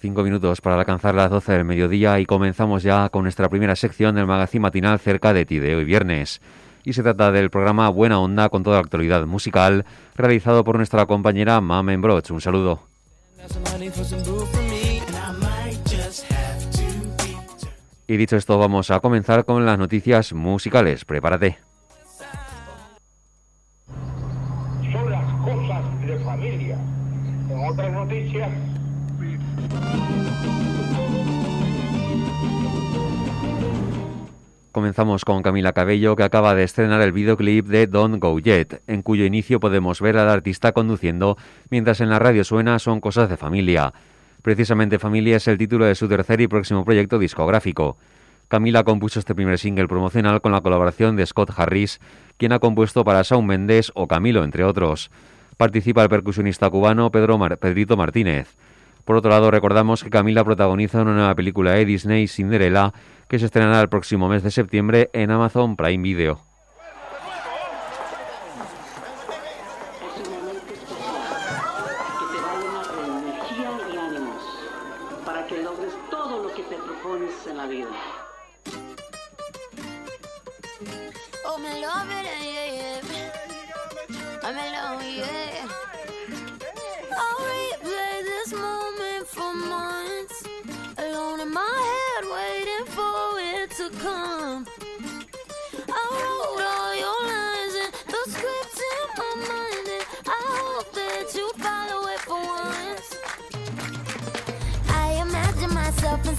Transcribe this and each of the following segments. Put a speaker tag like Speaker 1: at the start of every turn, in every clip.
Speaker 1: Cinco minutos para alcanzar las 12 del mediodía y comenzamos ya con nuestra primera sección del magazine matinal cerca de ti de hoy viernes. Y se trata del programa Buena Onda con toda la actualidad musical, realizado por nuestra compañera Mamen Broch. Un saludo. Y dicho esto, vamos a comenzar con las noticias musicales. Prepárate. Comenzamos con Camila Cabello, que acaba de estrenar el videoclip de Don't Go Yet, en cuyo inicio podemos ver al artista conduciendo, mientras en la radio suena Son cosas de familia. Precisamente Familia es el título de su tercer y próximo proyecto discográfico. Camila compuso este primer single promocional con la colaboración de Scott Harris, quien ha compuesto para Shawn Mendes o Camilo, entre otros. Participa el percusionista cubano Pedro Pedrito Martínez. Por otro lado, recordamos que Camila protagoniza una nueva película de Disney, Cinderella, que se estrenará el próximo mes de septiembre en Amazon Prime Video.
Speaker 2: Es un momento especial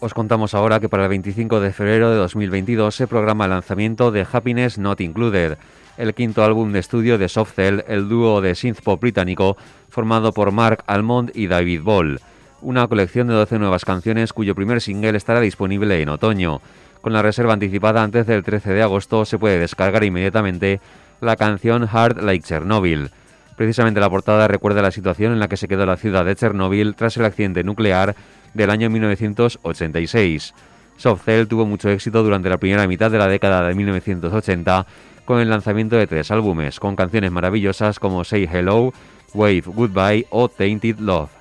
Speaker 1: Os contamos ahora que para el 25 de febrero de 2022 se programa el lanzamiento de Happiness Not Included, el quinto álbum de estudio de Soft Cell, el dúo de synth pop británico formado por Mark Almond y David Ball. Una colección de 12 nuevas canciones cuyo primer single estará disponible en otoño. Con la reserva anticipada antes del 13 de agosto se puede descargar inmediatamente la canción Hard Like Chernobyl. Precisamente la portada recuerda la situación en la que se quedó la ciudad de Chernóbil tras el accidente nuclear del año 1986. Soft Cell tuvo mucho éxito durante la primera mitad de la década de 1980 con el lanzamiento de tres álbumes, con canciones maravillosas como Say Hello, Wave Goodbye o Tainted Love.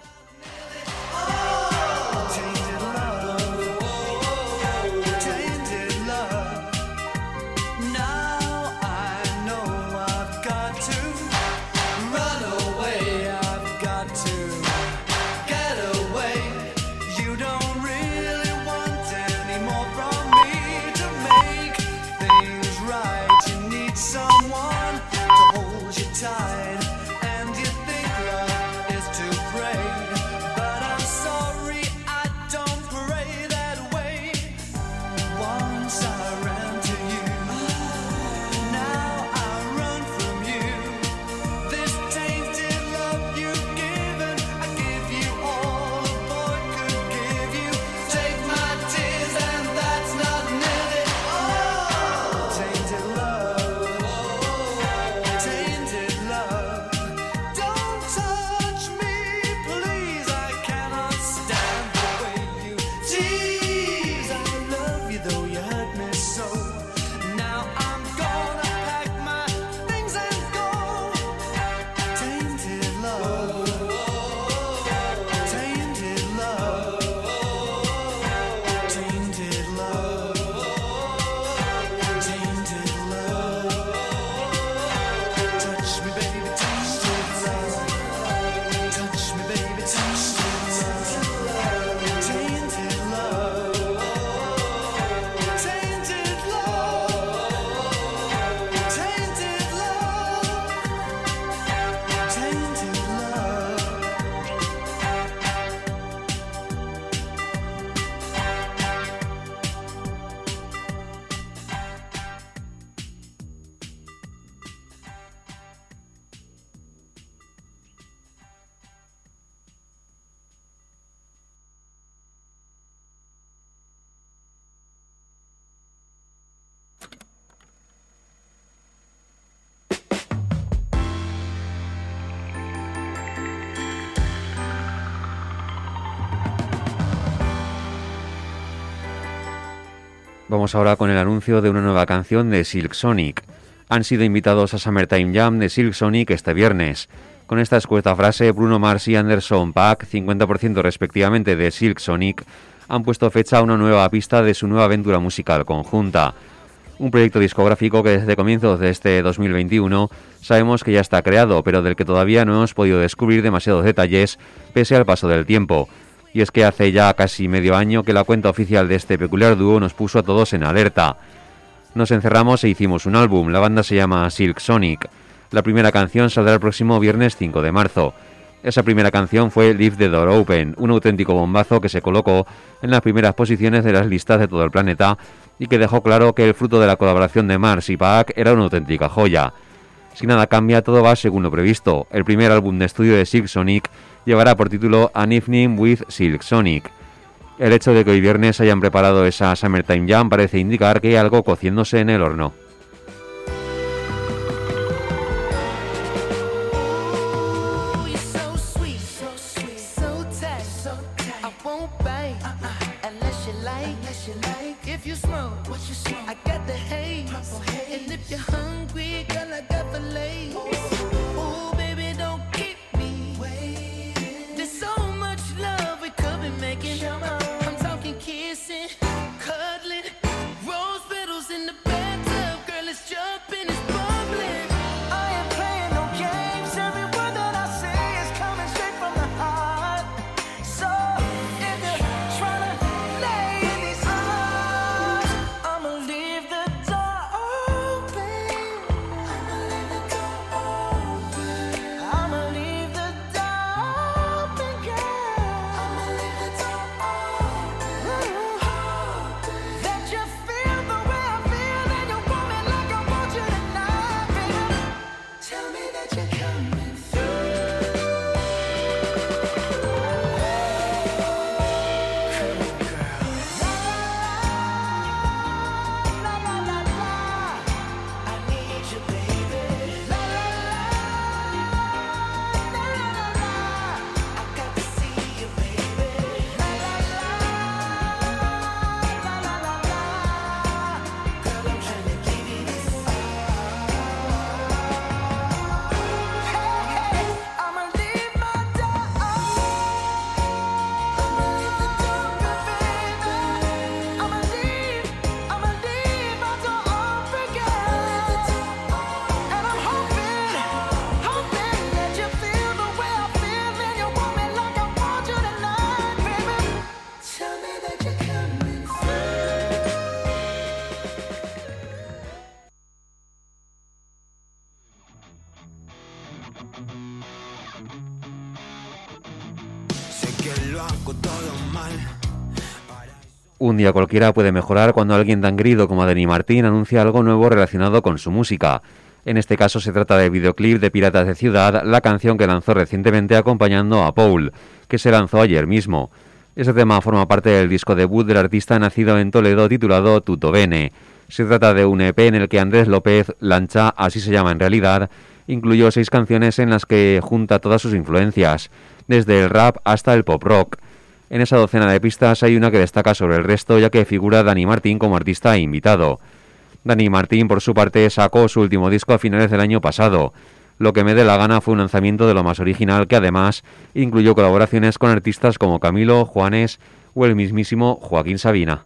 Speaker 1: inside. Ahora con el anuncio de una nueva canción de Silk Sonic. Han sido invitados a Summertime Jam de Silk Sonic este viernes. Con esta escueta frase, Bruno Mars y Anderson Paak, 50% respectivamente de Silk Sonic, han puesto fecha a una nueva pista de su nueva aventura musical conjunta. Un proyecto discográfico que desde comienzos de este 2021 sabemos que ya está creado, pero del que todavía no hemos podido descubrir demasiados detalles pese al paso del tiempo. Y es que hace ya casi medio año que la cuenta oficial de este peculiar dúo nos puso a todos en alerta. Nos encerramos e hicimos un álbum, la banda se llama Silk Sonic. La primera canción saldrá el próximo viernes 5 de marzo. Esa primera canción fue Leave the Door Open, un auténtico bombazo que se colocó en las primeras posiciones de las listas de todo el planeta y que dejó claro que el fruto de la colaboración de Mars y Paak era una auténtica joya. Si nada cambia, todo va según lo previsto. El primer álbum de estudio de Silk Sonic llevará por título An Evening with Silk Sonic. El hecho de que hoy viernes hayan preparado esa Summertime Jam parece indicar que hay algo cociéndose en el horno. Un día cualquiera puede mejorar cuando alguien tan querido como Dani Martín anuncia algo nuevo relacionado con su música. En este caso se trata de videoclip de Piratas de Ciudad, la canción que lanzó recientemente acompañando a Paul, que se lanzó ayer mismo. Este tema forma parte del disco debut del artista nacido en Toledo titulado Tutto Bene. Se trata de un EP en el que Andrés López, Lancha, así se llama en realidad, incluyó seis canciones en las que junta todas sus influencias, desde el rap hasta el pop rock. En esa docena de pistas hay una que destaca sobre el resto, ya que figura Dani Martín como artista invitado. Dani Martín, por su parte, sacó su último disco a finales del año pasado. Lo que me dé la gana fue un lanzamiento de lo más original que además incluyó colaboraciones con artistas como Camilo, Juanes o el mismísimo Joaquín Sabina.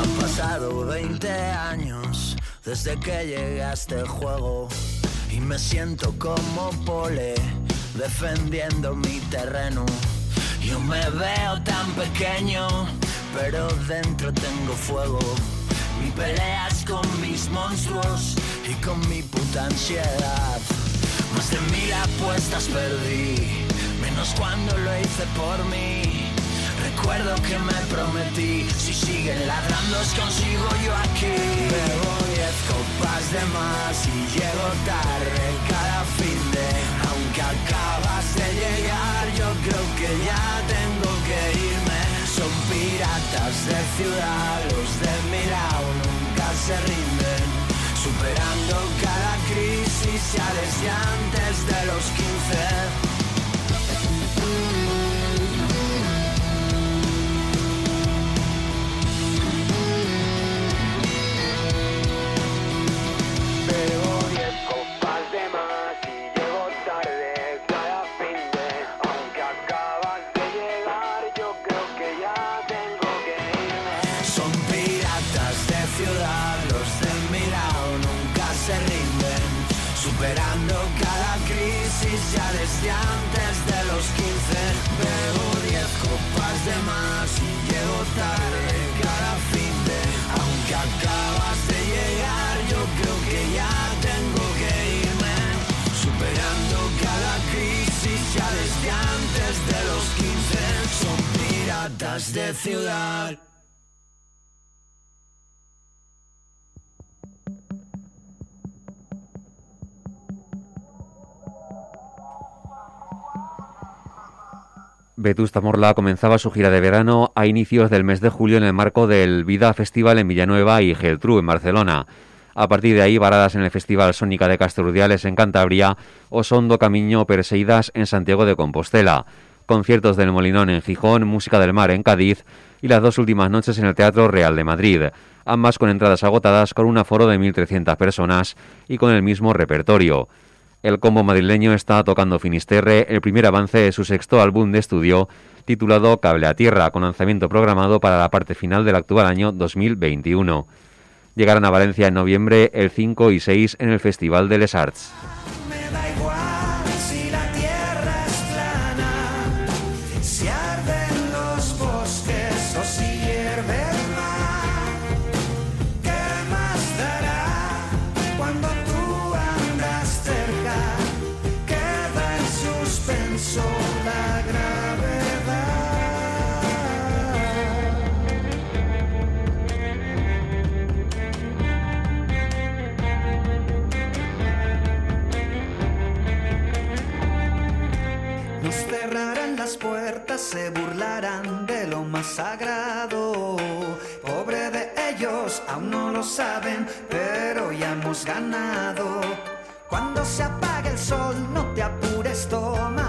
Speaker 3: Han pasado 20 años desde que este juego me siento como pole defendiendo mi terreno. Yo me veo tan pequeño, pero dentro tengo fuego. Mi pelea es con mis monstruos y con mi puta ansiedad. Más de mil apuestas perdí, menos cuando lo hice por mí. Recuerdo que me prometí, si siguen ladrando os consigo yo aquí. Bebo diez copas de más y llego tarde cada fin de. Aunque acabas de llegar, yo creo que ya tengo que irme. Son piratas de ciudad, los de mi lado nunca se rinden. Superando cada crisis ya desde antes de los 15.
Speaker 4: Ciudad
Speaker 1: Vetusta Morla comenzaba su gira de verano a inicios del mes de julio en el marco del Vida Festival en Villanueva y Geltrú en Barcelona. A partir de ahí, varadas en el Festival Sónica de Castrudiales en Cantabria o Sondo Camino Perseidas en Santiago de Compostela, conciertos del Molinón en Gijón, Música del Mar en Cádiz y las dos últimas noches en el Teatro Real de Madrid, ambas con entradas agotadas con un aforo de 1.300 personas y con el mismo repertorio. El combo madrileño está tocando Finisterre, el primer avance de su sexto álbum de estudio, titulado Cable a Tierra, con lanzamiento programado para la parte final del actual año 2021. Llegarán a Valencia en noviembre el 5 y 6 en el Festival de Les Arts.
Speaker 5: Sagrado. Pobre de ellos, aún no lo saben, pero ya hemos ganado. Cuando se apague el sol, no te apures, toma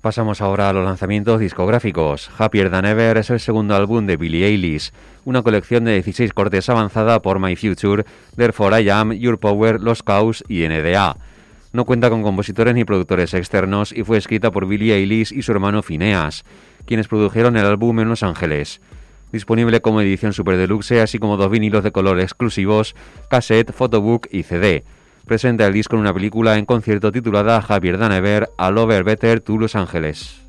Speaker 1: Pasamos ahora a los lanzamientos discográficos. Happier Than Ever es el segundo álbum de Billie Eilish, una colección de 16 cortes avanzada por My Future, Therefore I Am, Your Power, Los Cows y NDA. No cuenta con compositores ni productores externos y fue escrita por Billie Eilish y su hermano Phineas, quienes produjeron el álbum en Los Ángeles. Disponible como edición super deluxe, así como dos vinilos de color exclusivos, cassette, photobook y CD presenta el disco en una película en concierto titulada Javier Danever, A Lover Better to Los Ángeles.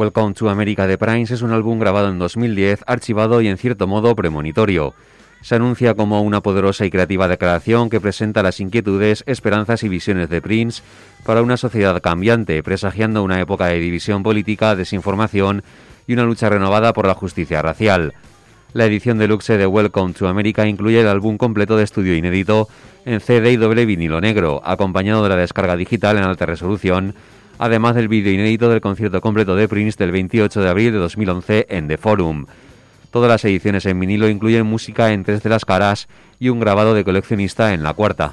Speaker 1: Welcome to America de Prince es un álbum grabado en 2010, archivado y en cierto modo premonitorio. Se anuncia como una poderosa y creativa declaración que presenta las inquietudes, esperanzas y visiones de Prince para una sociedad cambiante, presagiando una época de división política, desinformación y una lucha renovada por la justicia racial. La edición deluxe de Welcome to America incluye el álbum completo de estudio inédito en CD y doble vinilo negro, acompañado de la descarga digital en alta resolución, además del vídeo inédito del concierto completo de Prince del 28 de abril de 2011 en The Forum. Todas las ediciones en vinilo incluyen música en tres de las caras y un grabado de coleccionista en la cuarta.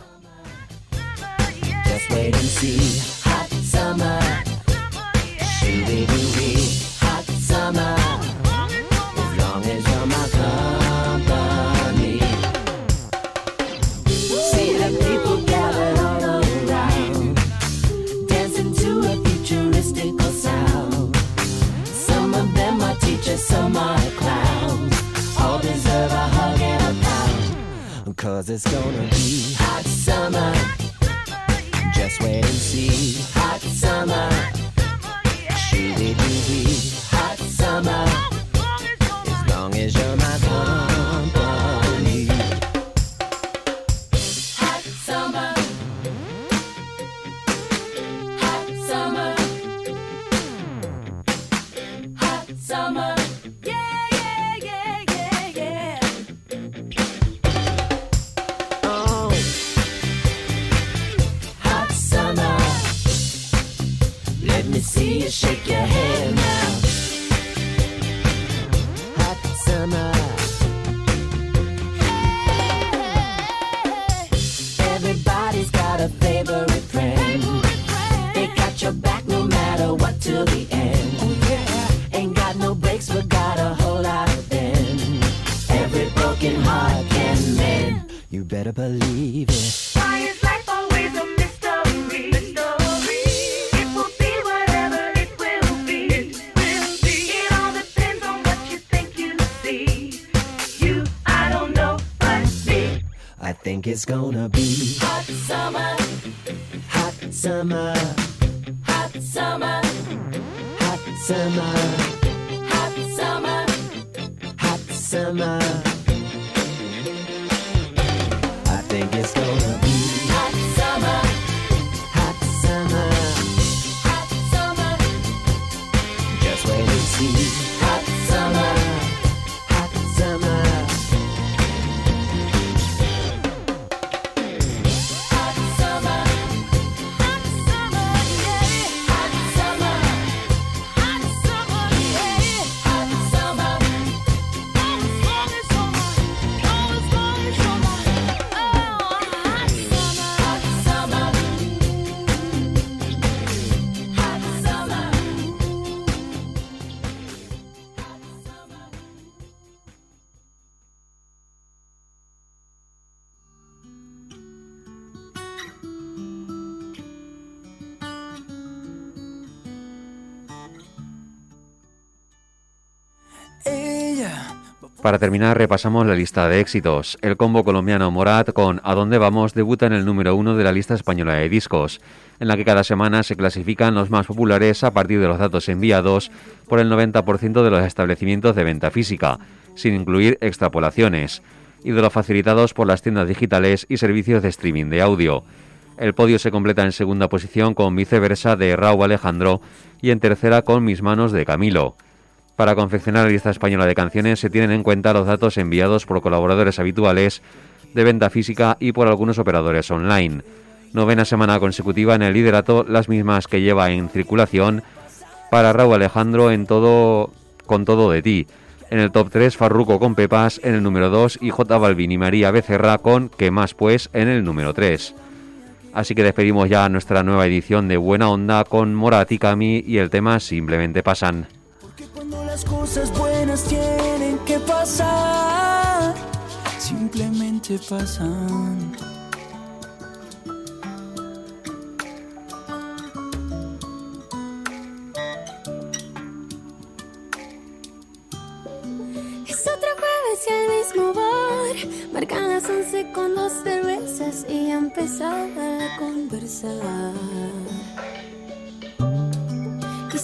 Speaker 4: Cause it's gonna be hot summer. Just wait and see. Hot summer. Shooby dooby. Hot summer. Gonna be? Hot summer, hot summer, hot summer, hot summer, hot summer, hot summer. I think it's gonna
Speaker 1: Para terminar, repasamos la lista de éxitos. El combo colombiano Morat con A dónde vamos debuta en el número uno de la lista española de discos, en la que cada semana se clasifican los más populares a partir de los datos enviados por el 90% de los establecimientos de venta física, sin incluir extrapolaciones, y de los facilitados por las tiendas digitales y servicios de streaming de audio. El podio se completa en segunda posición con Viceversa de Raúl Alejandro y en tercera con Mis manos de Camilo. Para confeccionar la lista española de canciones se tienen en cuenta los datos enviados por colaboradores habituales de venta física y por algunos operadores online. Novena semana consecutiva en el liderato, las mismas que lleva en circulación para Raúl Alejandro en todo con todo de ti. En el top 3 Farruco con Pepas en el número 2 y J Balvin y María Becerra con Que más pues en el número 3. Así que despedimos ya nuestra nueva edición de Buena Onda con Morat y Cami y el tema Simplemente pasan.
Speaker 6: Cuando las cosas buenas tienen que pasar, simplemente pasan.
Speaker 7: Es otro jueves y el mismo bar. Marcan las once con dos cervezas y ya empezaba a conversar.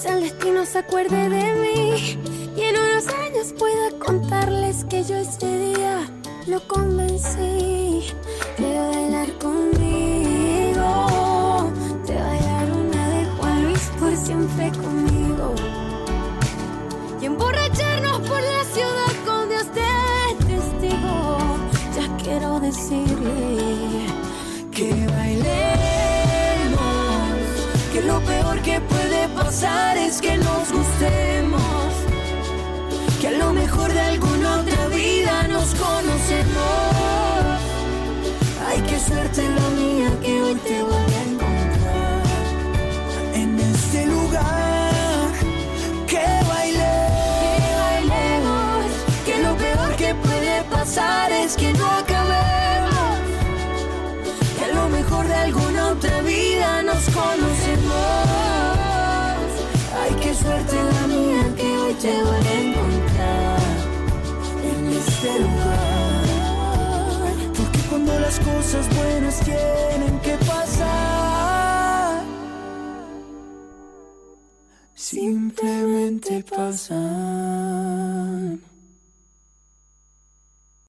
Speaker 7: El destino se acuerde de mí y en unos años pueda contarles que yo ese día lo convencí de bailar conmigo, de bailar una de Juan Luis por siempre conmigo y emborracharnos por la ciudad con Dios de testigo. Ya quiero decirle que bailemos, que lo peor que puede es que nos gustemos, que a lo mejor de alguna te voy a encontrar en este lugar.
Speaker 6: Porque cuando las cosas buenas tienen que pasar, simplemente pasan.